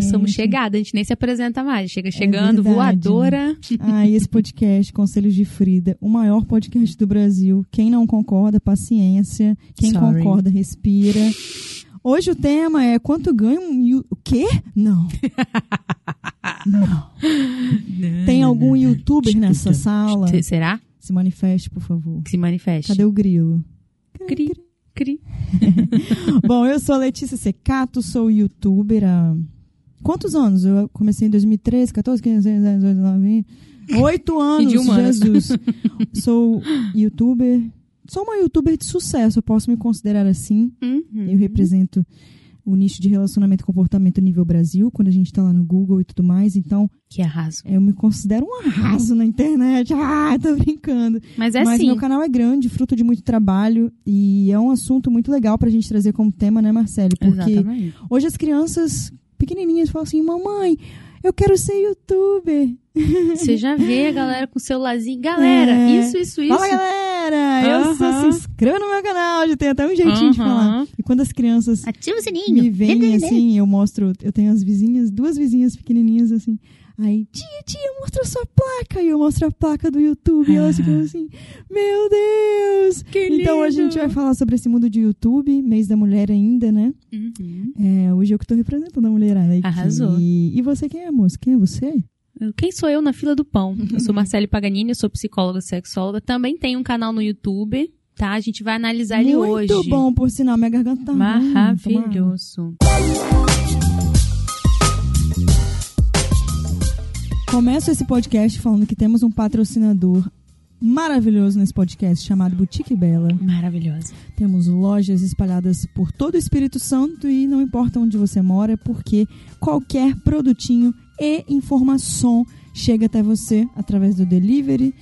Já somos chegada, a gente nem se apresenta mais. Chega chegando, É voadora. Ah, e esse podcast, Conselhos de Frida, o maior podcast do Brasil. Quem não concorda, paciência. Quem Sorry. concorda, respira. Hoje o tema é quanto ganha um... O quê? Não. Não. Tem algum youtuber nessa sala? Se- Será? Se manifeste, por favor. Se manifeste. Cadê o grilo? Cri, cri. Bom, eu sou a Letícia Secato, sou youtuber há... Quantos anos? Eu comecei em 2013, 14, 15, 16, 17, 18, 19, 20. Oito anos. Jesus. sou youtuber... Sou uma youtuber de sucesso, eu posso me considerar assim. Uhum. Eu represento o nicho de relacionamento e comportamento nível Brasil, quando a gente tá lá no Google e tudo mais. Então, Que arraso. eu me considero um arraso na internet. Ah, tô brincando. Mas é Mas assim. meu canal é grande, fruto de muito trabalho e é um assunto muito legal pra gente trazer como tema, né, Marcele? Porque Exatamente. hoje as crianças pequenininhas falam assim: "Mamãe, eu quero ser youtuber". Você já vê a galera com o celularzinho. Galera, É. isso, isso, isso. Fala, galera! Eu sou, Aham. se inscreva no meu canal, já tem até um jeitinho de Aham. falar. E quando as crianças Ativa o sininho. me veem assim, eu mostro, eu tenho as vizinhas, duas vizinhas pequenininhas assim. Aí, tia, tia, mostra a sua placa. E eu mostro a placa do YouTube. E elas ficam assim, meu Deus! Que Então hoje a gente vai falar sobre esse mundo de YouTube, mês da mulher ainda, né? Uhum. É, hoje eu que tô representando a mulherada aqui. Arrasou. E você quem é, moça? Quem é você? Quem sou eu na fila do pão? Eu sou Marcele Paganini, eu sou psicóloga sexóloga. Também tenho um canal no YouTube, tá? A gente vai analisar ele Muito hoje. bom, por sinal, minha garganta tá. Maravilhoso. Começo esse podcast falando que temos um patrocinador maravilhoso nesse podcast chamado Boutique Bela. Maravilhosa. Temos lojas espalhadas por todo o Espírito Santo e não importa onde você mora, porque qualquer produtinho e informação chega até você através do delivery.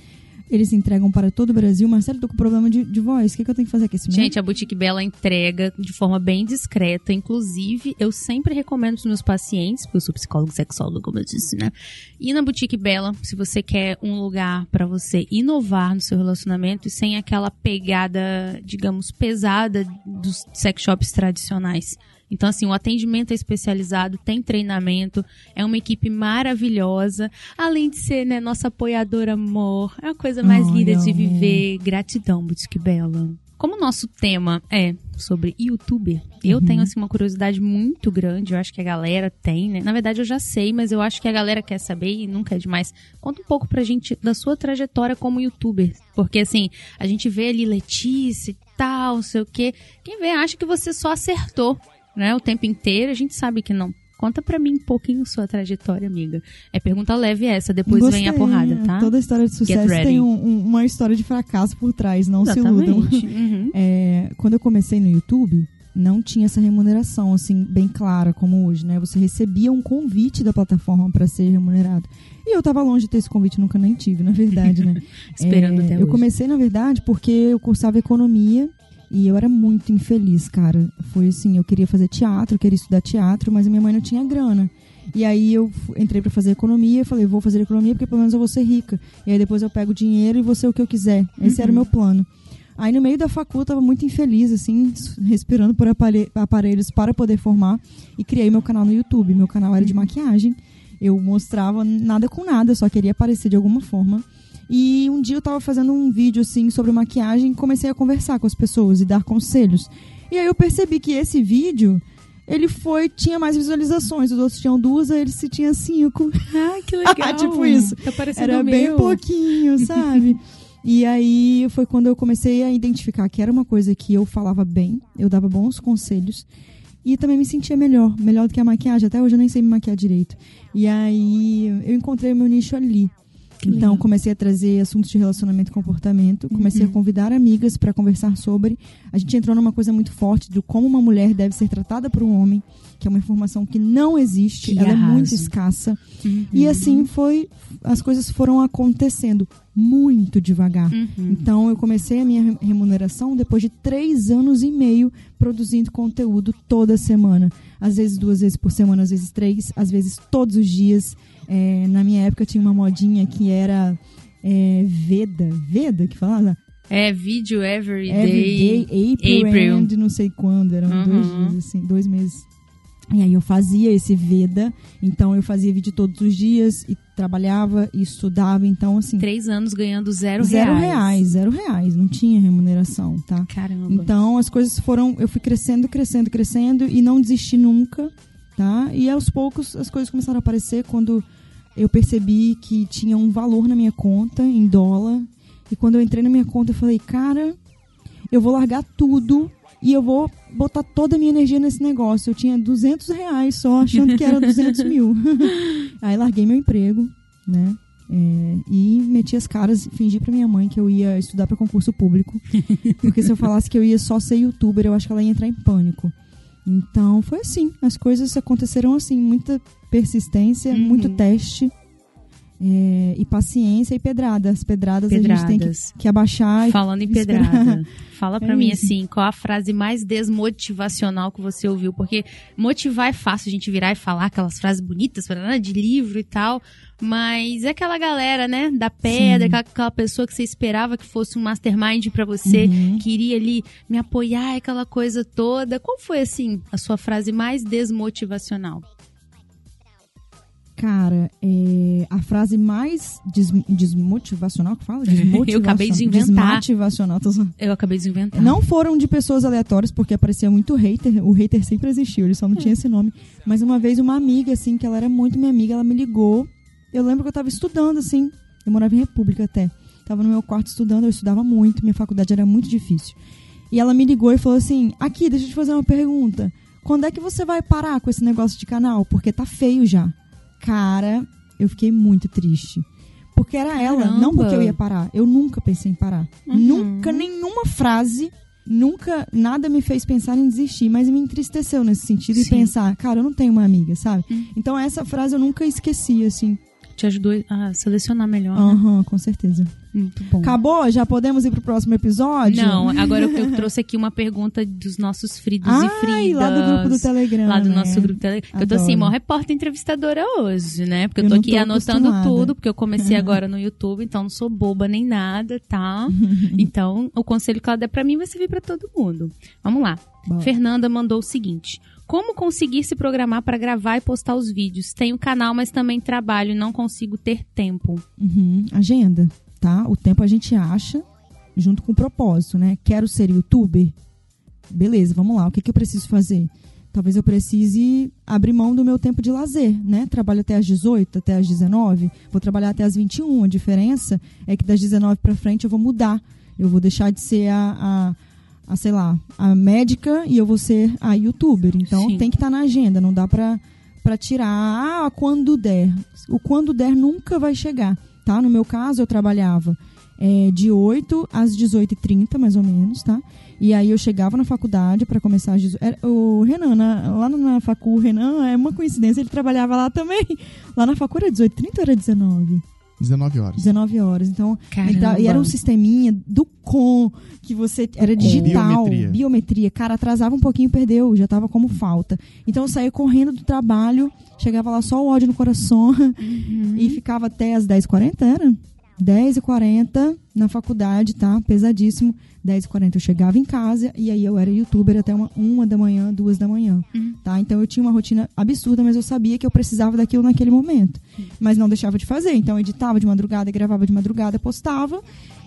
Eles entregam para todo o Brasil. Marcelo, tô com problema de, de voz. O que, que eu tenho que fazer aqui? Esse Gente, a Boutique Bela entrega de forma bem discreta. Inclusive, eu sempre recomendo os meus pacientes, porque eu sou psicólogo e sexólogo, como eu disse, né? Ir na Boutique Bela, se você quer um lugar pra você inovar no seu relacionamento e sem aquela pegada, digamos, pesada dos sex shops tradicionais. Então, assim, o atendimento é especializado, tem treinamento, é uma equipe maravilhosa. Além de ser, né, nossa apoiadora amor. É a coisa mais Ai, linda de viver. Gratidão, Boutique Bela. Como o nosso tema é sobre youtuber, eu Uhum. tenho assim uma curiosidade muito grande, eu acho que a galera tem, né? Na verdade eu já sei, mas eu acho que a galera quer saber e nunca é demais. Conta um pouco pra gente da sua trajetória como youtuber, porque assim, a gente vê ali Letícia e tal, não sei o quê. Quem vê acha que você só acertou, né, o tempo inteiro, a gente sabe que não. Conta pra mim um pouquinho sua trajetória, amiga. É pergunta leve essa, depois vem a Gostei, porrada, né? tá? Toda história de sucesso tem um- um- uma história de fracasso por trás, não se iludam. Exatamente. Uhum. É, quando eu comecei no YouTube, não tinha essa remuneração assim bem clara como hoje, né? Você recebia um convite da plataforma para ser remunerado. E eu tava longe de ter esse convite, nunca nem tive, na verdade, né? Esperando É, até Eu hoje. comecei, na verdade, porque eu cursava economia e eu era muito infeliz, cara. Foi assim, eu queria fazer teatro, queria estudar teatro, mas minha mãe não tinha grana. E aí eu entrei pra fazer economia, falei, vou fazer economia porque pelo menos eu vou ser rica. E aí depois eu pego o dinheiro e vou ser o que eu quiser. Esse Uhum. era o meu plano. Aí no meio da facul eu tava muito infeliz, assim, respirando por apare- aparelhos para poder formar. E criei meu canal no YouTube. Meu canal era de maquiagem. Eu mostrava nada com nada, só queria aparecer de alguma forma. E um dia eu tava fazendo um vídeo, assim, sobre maquiagem e comecei a conversar com as pessoas e dar conselhos. E aí eu percebi que esse vídeo, ele foi, tinha mais visualizações. Os outros tinham duas, aí esse tinha cinco. Ah, que tipo isso. Tá Era bem meu. pouquinho, sabe? e aí foi quando eu comecei a identificar que era uma coisa que eu falava bem, eu dava bons conselhos. E também me sentia melhor, melhor do que a maquiagem. Até hoje eu nem sei me maquiar direito. E aí eu encontrei o meu nicho ali. Que Então comecei a trazer assuntos de relacionamento e comportamento, comecei Uhum. a convidar amigas para conversar sobre. A gente entrou numa coisa muito forte de como uma mulher deve ser tratada por um homem, que é uma informação que não existe, Que ela é muito arraso. escassa. Uhum. E assim foi, as coisas foram acontecendo muito devagar. Uhum. Então eu comecei a minha re- remuneração depois de três anos e meio produzindo conteúdo toda semana. Às vezes duas vezes por semana, às vezes três, às vezes todos os dias. É, na minha época tinha uma modinha que era é, Veda, Veda que falava? É vídeo every Every day. day, April, April. and não sei quando, eram dois Uhum. dias, assim, dois meses. E aí eu fazia esse Veda, então eu fazia vídeo todos os dias e trabalhava e estudava, então assim... Três anos ganhando zero, zero reais. reais. Zero reais, não tinha remuneração, tá? Caramba. Então as coisas foram, eu fui crescendo, crescendo, crescendo e não desisti nunca, tá? E aos poucos as coisas começaram a aparecer quando eu percebi que tinha um valor na minha conta em dólar. E quando eu entrei na minha conta, eu falei, cara, eu vou largar tudo e eu vou botar toda a minha energia nesse negócio. Eu tinha 200 reais só, achando que era 200 mil. Aí larguei meu emprego, né? É, e meti as caras, fingi pra minha mãe que eu ia estudar para concurso público. Porque se eu falasse que eu ia só ser youtuber, eu acho que ela ia entrar em pânico. Então foi assim, as coisas aconteceram assim, muita persistência, Uhum. muito teste. é, e paciência e pedrada. As pedradas, a gente tem que, Pedradas. que abaixar. e Falando em esperar. pedrada, fala pra É mim isso. assim, qual a frase mais desmotivacional que você ouviu? Porque motivar é fácil a gente virar e falar aquelas frases bonitas, de livro e tal, mas é aquela galera, né, da pedra, aquela, aquela pessoa que você esperava que fosse um mastermind pra você, Uhum. que iria ali me apoiar, aquela coisa toda. Qual foi, assim, a sua frase mais desmotivacional? Cara, é, a frase mais des- desmotivacional que fala? Desmotivacional. Eu acabei de inventar. Desmotivacional. Eu acabei de inventar. Não foram de pessoas aleatórias, porque aparecia muito hater. O hater sempre existiu, ele só não tinha esse nome. Mas uma vez uma amiga, assim, que ela era muito minha amiga, ela me ligou. Eu lembro que eu tava estudando, assim. Eu morava em República até. Tava no meu quarto estudando, eu estudava muito, minha faculdade era muito difícil. E ela me ligou e falou assim: Aqui, deixa eu te fazer uma pergunta. Quando é que você vai parar com esse negócio de canal? Porque tá feio já. Cara, eu fiquei muito triste. Porque era ela, não Caramba. porque eu ia parar. Eu nunca pensei em parar. Uhum. Nunca, nenhuma frase, nunca, nada me fez pensar em desistir, mas me entristeceu nesse sentido e Sim. pensar, cara, eu não tenho uma amiga, sabe? Uhum. Então essa frase eu nunca esqueci, assim. Te ajudou a selecionar melhor, né? Aham, com certeza. Muito bom. Acabou? Já podemos ir pro próximo episódio? Não, agora eu, trouxe aqui uma pergunta dos nossos fridos e Ai, fridas. lá do grupo do Telegram. Lá do né? nosso grupo do Telegram. Eu tô assim, mó repórter entrevistadora hoje, né? Porque eu Eu tô aqui tô anotando acostumada. tudo, porque eu comecei agora no YouTube, então não sou boba nem nada, tá? então, o conselho que ela der pra mim vai servir pra todo mundo. Vamos lá. Bora. Fernanda mandou o seguinte: Como conseguir se programar pra gravar e postar os vídeos? Tenho canal, mas também trabalho e não consigo ter tempo. Uhum, agenda, tá? O tempo a gente acha junto com o propósito, né? Quero ser youtuber? Beleza, vamos lá. O que, que eu preciso fazer? Talvez eu precise abrir mão do meu tempo de lazer, né? Trabalho até às 18, até às 19, vou trabalhar até às 21. A diferença é que das 19 para frente eu vou mudar. Eu vou deixar de ser a, a, a, sei lá, a médica e eu vou ser a youtuber. Então Sim. tem que estar na agenda, não dá pra, pra tirar ah, quando der. O quando der nunca vai chegar, tá? No meu caso, eu trabalhava é, de 8 às 18h30, mais ou menos, tá? E aí eu chegava na faculdade para começar às 18 era- O Renan, na- lá na facu, o Renan, é uma coincidência, ele trabalhava lá também. Lá na facu era 18h30 ou era 19? 19 horas. 19 horas. Então, Caramba. então, e era um sisteminha do com que você era digital, Biometria. biometria. Cara, atrasava um pouquinho, perdeu, já tava como falta. Então eu saía correndo do trabalho, chegava lá só o ódio no coração e ficava até as 10h40, era? 10h40 na faculdade, tá? Pesadíssimo. 10h40 eu chegava em casa e aí eu era youtuber até uma, uma da manhã, duas da manhã, Uhum. tá? Então eu tinha uma rotina absurda, mas eu sabia que eu precisava daquilo naquele momento. Mas não deixava de fazer. Então eu editava de madrugada, gravava de madrugada, postava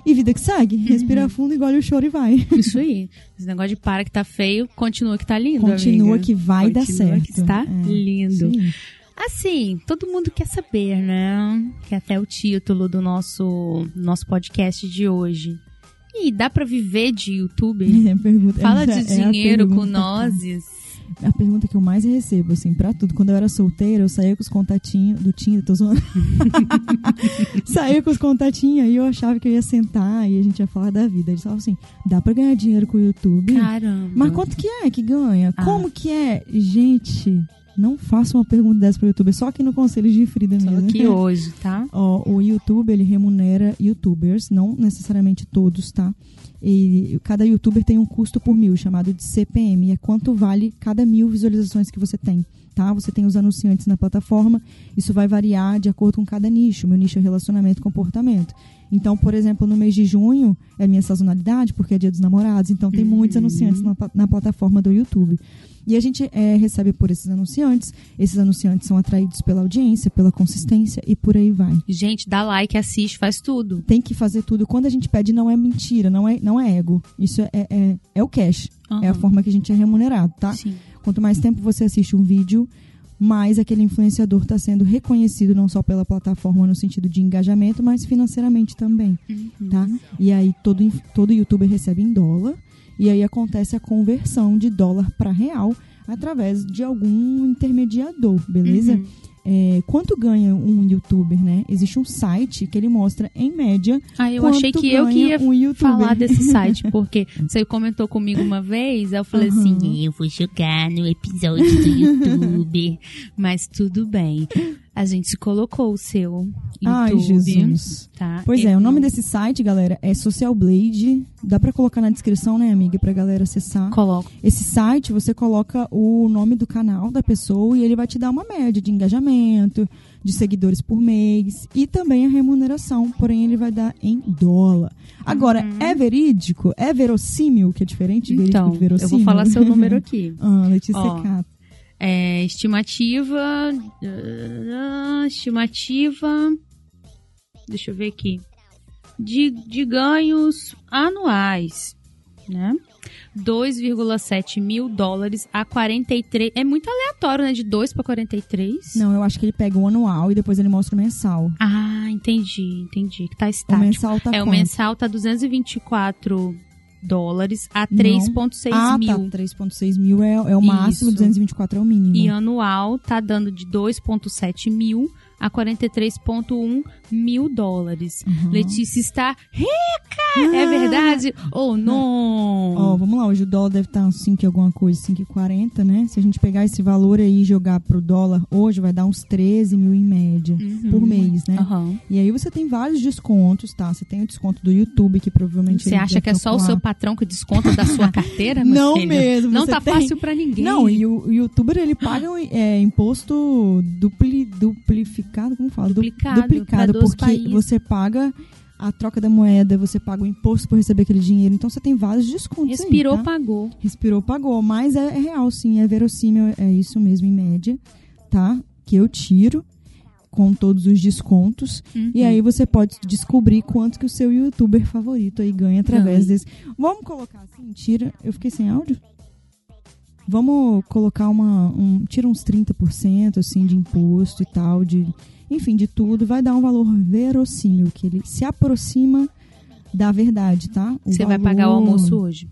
e vida que segue. Respira fundo, engole o choro e vai. Isso aí. Esse negócio de para que tá feio, continua que tá lindo. Continua amiga. que vai dar Continua certo. que está É, lindo. sim. Assim, todo mundo quer saber, né? Que é até o título do nosso, nosso podcast de hoje. E dá pra viver de YouTube? É pergunta- Fala de essa é dinheiro com nozes. A pergunta que eu mais recebo, assim, pra tudo. Quando eu era solteira, eu saía com os contatinhos do Tinder, tô zoando. saía com os contatinhos e eu achava que eu ia sentar e a gente ia falar da vida. Eles falavam assim, dá pra ganhar dinheiro com o YouTube? Caramba. Mas quanto que é que ganha? Ah. Como que é? Gente, não faça uma pergunta dessa pro YouTube, só aqui no Conselho de Frida Só mesmo. aqui hoje, tá? Ó, o YouTube, ele remunera youtubers, não necessariamente todos, tá? E cada youtuber tem um custo por mil, chamado de CPM, e é quanto vale cada mil visualizações que você tem, tá? Você tem os anunciantes na plataforma, isso vai variar de acordo com cada nicho. Meu nicho é relacionamento e comportamento. Então, por exemplo, no mês de junho é minha sazonalidade, porque é dia dos namorados, então tem muitos anunciantes na, na plataforma do YouTube. E a gente é, recebe por esses anunciantes. Esses anunciantes são atraídos pela audiência, pela consistência e por aí vai. Gente, dá like, assiste, faz tudo. Tem que fazer tudo. Quando a gente pede, não é mentira, não é, não é ego. Isso é, é, é o cash. É a forma que a gente é remunerado, tá? Sim. Quanto mais tempo você assiste um vídeo, mais aquele influenciador está sendo reconhecido não só pela plataforma no sentido de engajamento, mas financeiramente também, Uhum. tá? E aí todo, todo youtuber recebe em dólar e aí acontece a conversão de dólar para real através de algum intermediador, beleza? Uhum. É, quanto ganha um youtuber, né? Existe um site que ele mostra, em média, Ah, eu achei que eu que ia um falar desse site, porque você comentou comigo uma vez, eu falei Aham. assim, eu vou jogar no episódio do YouTube, mas tudo bem. A gente colocou o seu YouTube. Ai, Jesus. Tá? Pois é, o nome desse site, galera, é Social Blade. Dá pra colocar na descrição, né, amiga, pra galera acessar. Coloco. Esse site, você coloca o nome do canal da pessoa e ele vai te dar uma média de engajamento, de seguidores por mês e também a remuneração, porém ele vai dar em dólar. Agora, é verídico? É verossímil, que é diferente de verídico Uhum. Então, de verossímil? eu vou falar seu número aqui. ah, Letícia Ó. Cato. É, estimativa. ah, Estimativa. Deixa eu ver aqui. De, de ganhos anuais. Né? 2,7 mil dólares a 43. É muito aleatório, né? De 2 para 43. Não, eu acho que ele pega o anual e depois ele mostra o mensal. Ah, entendi, entendi. Que tá O estático. mensal tá é, o quanto? mensal tá 224 dólares a Não. 3,6 ah, mil. tá. 3,6 mil é, é o máximo, Isso. 224 é o mínimo. E anual tá dando de 2,7 mil a 43,1 mil dólares. Uhum. Letícia está rica! É verdade ou não? Ó, vamos lá, hoje o dólar deve estar uns 5 e alguma coisa, 5,40, né? Se a gente pegar esse valor aí e jogar pro dólar hoje, vai dar uns 13 mil em média Uhum. por mês, né? Aham. E aí você tem vários descontos, tá? Você tem o desconto do YouTube, que provavelmente... Você acha que é só o seu patrão que desconta da sua carteira, meu Não filho? mesmo, Não tá tem- fácil pra ninguém. Não, e o, o youtuber, ele paga é, imposto dupli, duplificado, como fala? Du- Duplicado, duplicado porque países. você paga a troca da moeda, você paga o imposto por receber aquele dinheiro. Então você tem vários descontos aí, Respirou, tá? pagou. Respirou, pagou. Mas é, é real, sim, é verossímil, é isso mesmo, em média, tá? Que eu tiro com todos os descontos. Uhum. E aí você pode descobrir quanto que o seu youtuber favorito aí ganha através Ganha. desse. Vamos colocar assim, tira. Eu fiquei sem áudio? Vamos colocar uma. Um, tira uns 30% assim de imposto e tal, de. Enfim, de tudo. Vai dar um valor verossímil, que ele se aproxima da verdade, tá? O Você vai valor- pagar o almoço hoje.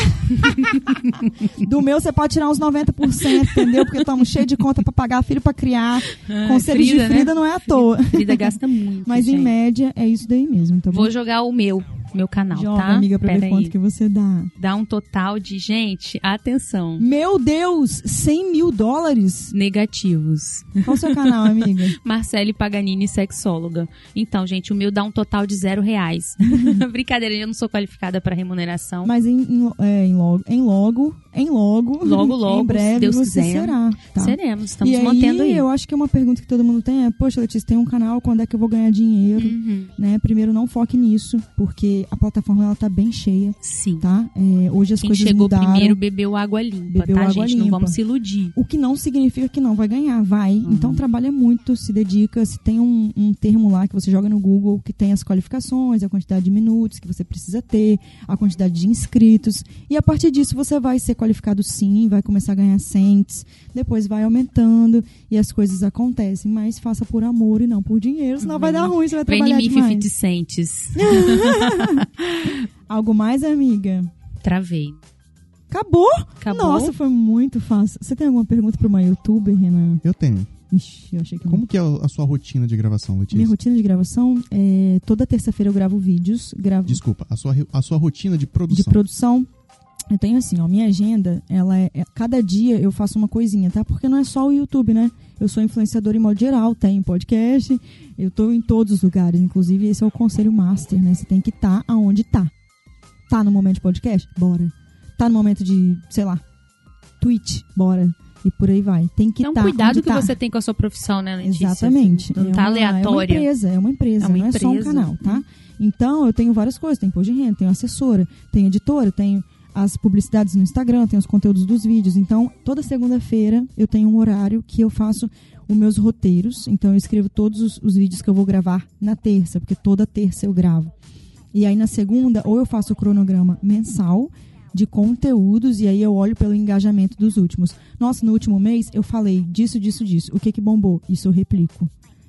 Do meu você pode tirar uns 90%, entendeu? Porque estamos cheios de conta pra pagar, filho pra criar. Conselho Frida, de Frida não é à toa. né? Frida gasta muito. Mas em gente. média é isso daí mesmo, tá bom? Vou jogar o meu, meu canal, Joga, tá? amiga, pra Pera ver aí. quanto que você dá. Dá um total de, gente, atenção, Meu Deus, 100 mil dólares? negativos. Qual o seu canal, amiga? Marcele Paganini, sexóloga. Então, gente, o meu dá um total de zero reais. Brincadeira, eu não sou qualificada para remuneração. Mas em, em, é, em logo, em logo, em logo, Logo, logo, em breve Deus você quiser. será. Tá? Seremos, estamos e mantendo aí. eu acho que é uma pergunta que todo mundo tem é, poxa, Letícia, tem um canal, quando é que eu vou ganhar dinheiro? Uhum. Né? Primeiro, não foque nisso, porque a plataforma ela tá bem cheia, Sim. tá? É, hoje as Quem coisas chegou mudaram. primeiro bebeu água limpa, Bebeu tá, água gente? Não limpa. vamos se iludir. O que não significa que não vai ganhar, vai. Uhum. Então trabalha muito, se dedica. Se tem um, um termo lá que você joga no Google que tem as qualificações, a quantidade de minutos que você precisa ter, a quantidade de inscritos. E a partir disso você vai ser qualificado sim, vai começar a ganhar cents, depois vai aumentando e as coisas acontecem. Mas faça por amor e não por dinheiro, senão vai dar ruim, você vai Vem trabalhar mim, demais. 50 cents. Algo mais, amiga? Travei. Acabou? Acabou? Nossa, foi muito fácil. Você tem alguma pergunta para uma youtuber, Renan? Eu tenho. Ixi, eu achei que não. Como que é a sua rotina de gravação, Letícia? Minha rotina de gravação é toda terça-feira eu gravo vídeos, gravo Desculpa, a sua, a sua rotina de de produção. Eu tenho assim, ó, minha agenda, ela é, é- cada dia eu faço uma coisinha, tá? Porque não é só o YouTube, né? Eu sou influenciadora em modo geral, tenho podcast, eu tô em todos os lugares, inclusive esse é o conselho master, né? Você tem que estar tá aonde tá. Tá no momento de podcast? Bora. Tá no momento de, sei lá, Twitch? Bora. E por aí vai. Tem que Então, tá cuidado que tá. você tem com a sua profissão, né, Letícia? Exatamente. Não é tá uma, É uma empresa, é uma empresa, É uma não é só um empresa. canal, tá? Então, eu tenho várias coisas. Tenho imposto de renda, tenho assessora, tenho editora, tenho as publicidades no Instagram, tem os conteúdos dos vídeos. Então, toda segunda-feira eu tenho um horário que eu faço os meus roteiros. Então, eu escrevo todos os, os vídeos que eu vou gravar na terça, porque toda terça eu gravo. E aí, na segunda, ou eu faço o cronograma mensal de conteúdos e aí eu olho pelo engajamento dos últimos. Nossa, no último mês eu falei disso, disso, disso. O que que bombou? Isso eu replico.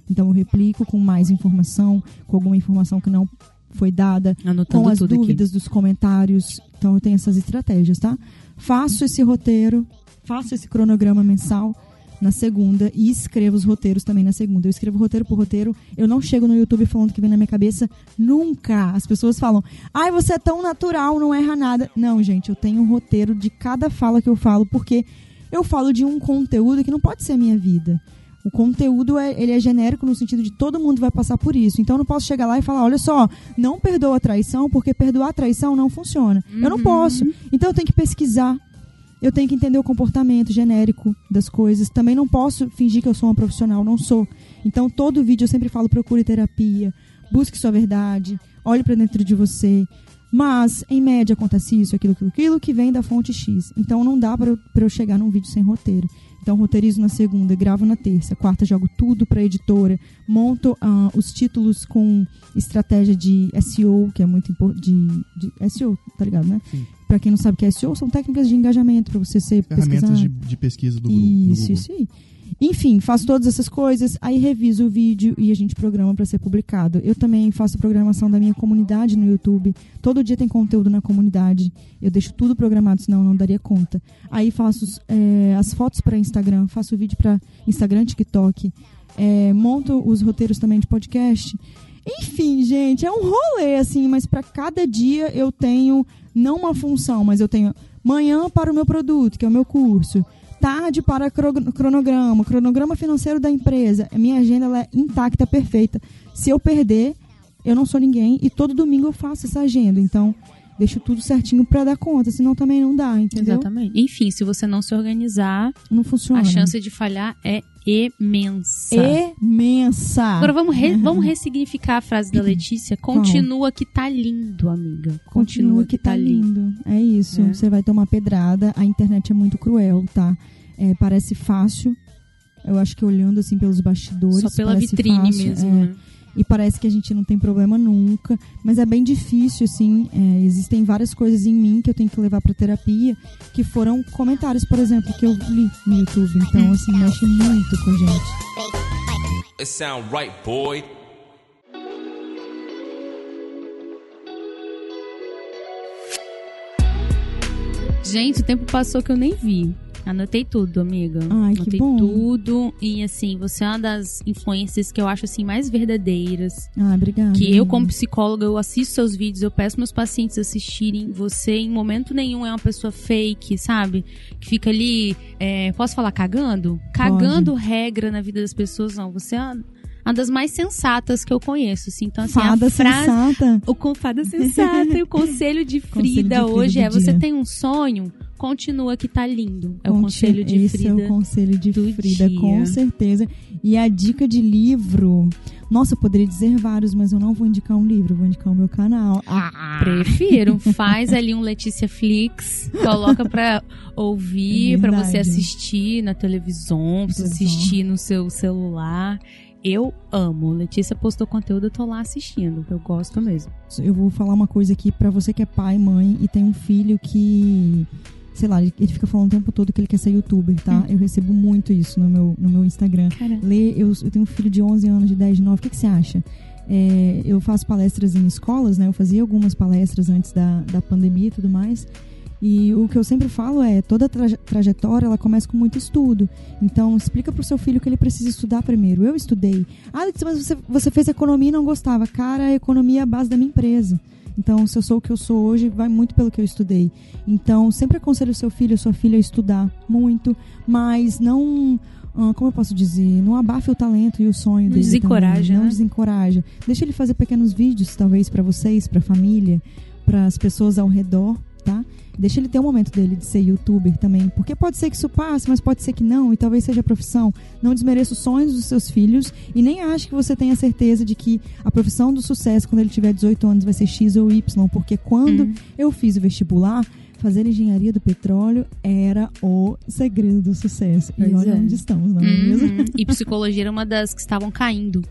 Então eu replico com mais informação, com alguma informação que não foi dada, Anotando com as dúvidas dos comentários. Então eu tenho essas estratégias, tá? Faço esse roteiro, faço esse cronograma mensal na segunda e escrevo os roteiros também na segunda. Eu escrevo roteiro por roteiro. Eu não chego no YouTube falando que vem na minha cabeça nunca. As pessoas falam: "Ai, você é tão natural, não erra nada". Não, gente, eu tenho um roteiro de cada fala que eu falo porque eu falo de um conteúdo que não pode ser a minha vida. O conteúdo é, ele é genérico no sentido de todo mundo vai passar por isso. Então eu não posso chegar lá e falar, olha só, não perdoa a traição, porque perdoar a traição não funciona. Eu não posso. Então eu tenho que pesquisar. Eu tenho que entender o comportamento genérico das coisas. Também não posso fingir que eu sou uma profissional, não sou. Então todo vídeo eu sempre falo, procure terapia, busque sua verdade, olhe para dentro de você. Mas, em média, acontece isso, aquilo, aquilo, aquilo que vem da fonte X. Então não dá para eu, eu chegar num vídeo sem roteiro. Então, roteirizo na segunda, gravo na terça, quarta, jogo tudo para editora, monto ah, os títulos com estratégia de SEO, que é muito importante. De, de SEO, tá ligado, né? Para quem não sabe o que é SEO, são técnicas de engajamento para você ser Ferramentas pesquisar. de, de pesquisa do Isso, Google. isso aí. Enfim, faço todas essas coisas, aí reviso o vídeo e a gente programa para ser publicado. Eu também faço programação da minha comunidade no YouTube. Todo dia tem conteúdo na comunidade. Eu deixo tudo programado, senão eu não daria conta. Aí faço eh, as fotos para Instagram, faço vídeo para Instagram, TikTok. eh, monto os roteiros também de podcast. Enfim, gente, é um rolê assim, mas para cada dia eu tenho não uma função, mas eu tenho manhã para o meu produto, que é o meu curso, tarde para cro- cronograma, cronograma financeiro da empresa. Minha agenda ela é intacta, perfeita. Se eu perder, eu não sou ninguém e todo domingo eu faço essa agenda. Então, deixo tudo certinho para dar conta, senão também não dá, entendeu? Exatamente. Enfim, se você não se organizar, Não funciona. a chance de falhar é imensa. imensa. Agora vamos, re- vamos ressignificar a frase da Letícia. Continua que tá lindo, amiga. Continua que tá lindo. É isso. É. Você vai tomar pedrada. A internet é muito cruel, tá? É, parece fácil. Eu acho que olhando assim pelos bastidores. Só pela vitrine fácil, mesmo, é. né? E parece que a gente não tem problema nunca. Mas é bem difícil, assim. é, existem várias coisas em mim que eu tenho que levar pra terapia. Que foram comentários, por exemplo, que eu li no YouTube. Então, assim, mexe muito com a gente. It sound right, boy. Gente, o tempo passou que eu nem vi. Anotei tudo, amiga. Ai, que Anotei bom. tudo. E assim, você é uma das influências que eu acho assim mais verdadeiras. Ah, obrigada. Que eu, como psicóloga, eu assisto seus vídeos, eu peço meus pacientes assistirem. Você, em momento nenhum, é uma pessoa fake, sabe? Que fica ali, é, posso falar cagando? Cagando regra na vida das pessoas, não. Você é uma, uma das mais sensatas que eu conheço, assim. Então, assim, Fada a frase... sensata. O fada sensata e o conselho de Conselho de Frida Frida hoje é: você dia. tem um sonho, continua que tá lindo. É o Conte- conselho de Esse Frida. é o conselho de Frida, dia. com certeza. E a dica de livro. Nossa, eu poderia dizer vários, mas eu não vou indicar um livro, vou indicar o meu canal. Ah, Prefiro. Faz ali um Letícia Flix, coloca pra ouvir, É pra verdade. você assistir na televisão, pra você assistir no seu celular. Eu amo. Letícia postou conteúdo, eu tô lá assistindo. Eu gosto mesmo. eu vou falar uma coisa aqui pra você que é pai, mãe e tem um filho que. Sei lá, ele ele fica falando o tempo todo que ele quer ser youtuber, tá? Hum. Eu recebo muito isso no meu, no meu Instagram. Caramba. Lê, eu, eu tenho um filho de 11 anos, de 10, de 9. O que, que você acha? É, eu faço palestras em escolas, né? Eu fazia algumas palestras antes da, da pandemia e tudo mais. E o que eu sempre falo é, toda traje- trajetória, ela começa com muito estudo. Então, explica pro seu filho que ele precisa estudar primeiro. Eu estudei. Ah, mas você, você fez economia e não gostava. Cara, a economia é a base da minha empresa. Então, se eu sou o que eu sou hoje, vai muito pelo que eu estudei. Então, sempre aconselho o seu filho, a sua filha a estudar muito, mas não... ah, como eu posso dizer? Não abafe o talento e o sonho Não dele desencoraja, também. Não né? desencoraja. Deixa ele fazer pequenos vídeos, talvez, pra vocês, pra família, para as pessoas ao redor, tá? Deixa ele ter o momento dele de ser youtuber também. Porque pode ser que isso passe, mas pode ser que não, e talvez seja a profissão. Não desmereça os sonhos dos seus filhos e nem ache que você tenha certeza de que a profissão do sucesso, quando ele tiver 18 anos, vai ser X ou Y. Porque quando Hum. eu fiz o vestibular, fazer engenharia do petróleo era o segredo do sucesso. e Pois olha é. onde estamos, não é mesmo? Uhum. E psicologia era uma das que estavam caindo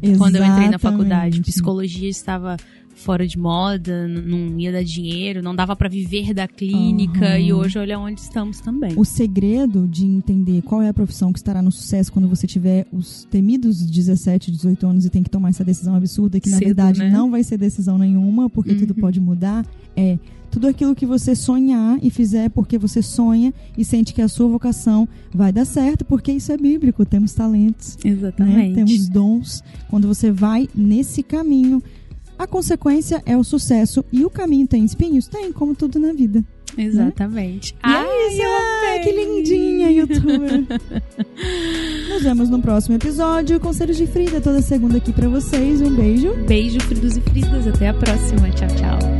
quando eu entrei na faculdade. Exatamente. Psicologia estava fora de moda, não ia dar dinheiro, não dava pra viver da clínica Aham. e hoje olha onde estamos também. O segredo de entender qual é a profissão que estará no sucesso quando você tiver os temidos 17, 18 anos e tem que tomar essa decisão absurda, que na Cedo, verdade né? não vai ser decisão nenhuma, porque tudo Uhum. pode mudar, é tudo aquilo que você sonhar e fizer porque você sonha e sente que a sua vocação vai dar certo, porque isso é bíblico, temos talentos. né? Exatamente. Temos dons. Quando você vai nesse caminho, a consequência é o sucesso. E o caminho tem espinhos? Tem, como tudo na vida. Exatamente. E Ai, é isso, que lindinha, youtuber. Nos vemos no próximo episódio. Conselhos de Frida, toda segunda aqui pra vocês. Um beijo. Beijo, Fridos e Fridas. Até a próxima. Tchau, tchau.